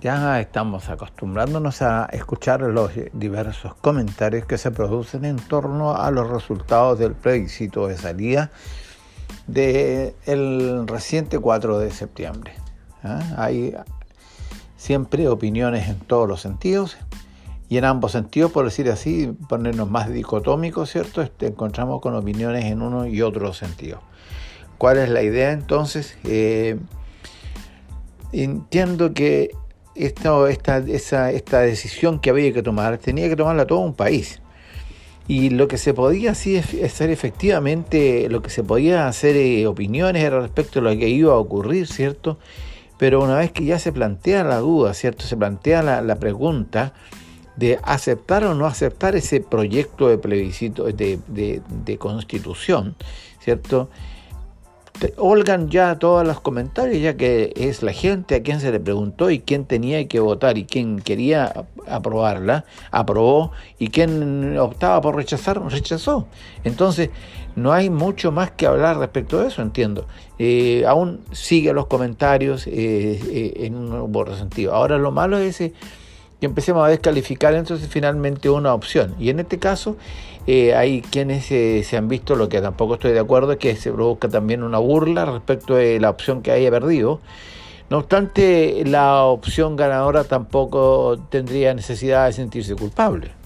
Ya estamos acostumbrándonos a escuchar los diversos comentarios que se producen en torno a los resultados del plebiscito de salida del reciente 4 de septiembre. ¿ah? Hay siempre opiniones en todos los sentidos y en ambos sentidos, por decir así, ponernos más dicotómicos, ¿cierto? Este, encontramos con opiniones en uno y otro sentido. ¿Cuál es la idea entonces? Eh, entiendo que esta, esta, esta decisión que había que tomar tenía que tomarla todo un país. Y lo que se podía hacer efectivamente, lo que se podía hacer eh, opiniones respecto a lo que iba a ocurrir, ¿cierto? Pero una vez que ya se plantea la duda, ¿cierto? Se plantea la, la pregunta de aceptar o no aceptar ese proyecto de plebiscito, de, de constitución, ¿cierto? Holgan ya todos los comentarios, ya que es la gente a quien se le preguntó y quién tenía que votar y quién quería aprobarla, aprobó y quién optaba por rechazar, rechazó. Entonces, no hay mucho más que hablar respecto de eso, entiendo. Eh, aún sigue los comentarios eh, eh, en un buen sentido. Ahora, lo malo es ese que empecemos a descalificar entonces finalmente una opción. Y en este caso eh, hay quienes eh, se han visto, lo que tampoco estoy de acuerdo, es que se provoca también una burla respecto de la opción que haya perdido. No obstante, la opción ganadora tampoco tendría necesidad de sentirse culpable.